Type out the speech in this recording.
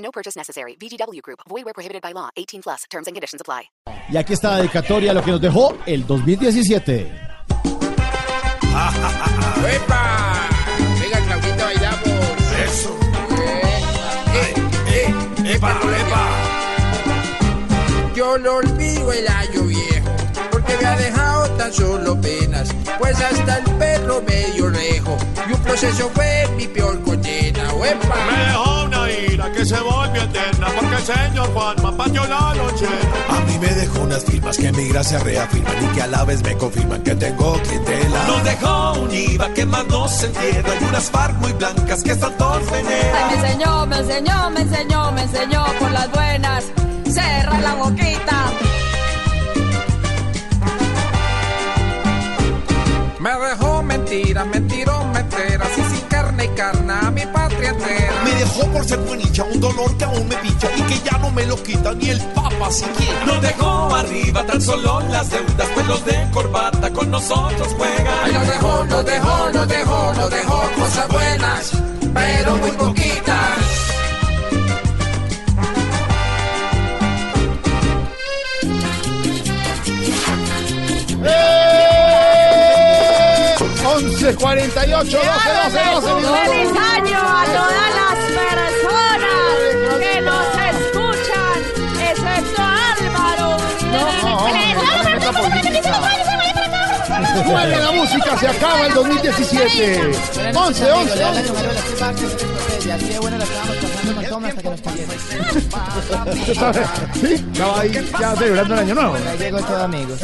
No purchase necessary. VGW Group. Void where prohibited by law. 18 plus. Terms and conditions apply. Y aquí está la dedicatoria a lo que nos dejó el 2017. ¡Epa! Venga, Claudito, bailamos. Eso. Eh, eh, eh, Epa, epa. Yo lo olvido el año viejo, porque me ha dejado tan solo penas. Pues hasta el perro me dio rejo, y un proceso fue mi peor condena. ¡Epa! Señor Juanma pateó la noche. A mí me dejó unas firmas que mi gracia reafirman y que a la vez me confirman que tengo clientela. Nos dejó un IVA que más no se entiende. Hay unas FARC muy blancas que están todos Ay, me enseñó, me enseñó, me enseñó, me enseñó por las buenas. Cerra la boquita. Me dejó mentiras, mentirón, menteras, y sin carne y carna a mi patria entera. Dejó por ser buenilla un dolor que aún me picha y que ya no me lo quita ni el papa siquiera. Nos dejó arriba tan solo las deudas, pues los de corbata con nosotros Ay, juegan. nos dejó, nos dejó, nos dejó, nos dejó cosas buenas, 11 48 12 12 12 feliz año a todas las personas que nos escuchan, excepto Álvaro. La música, se acaba el 2017. 11, 11, ¿Sí? Estaba ahí ya celebrando el año nuevo. Llegó todo amigos.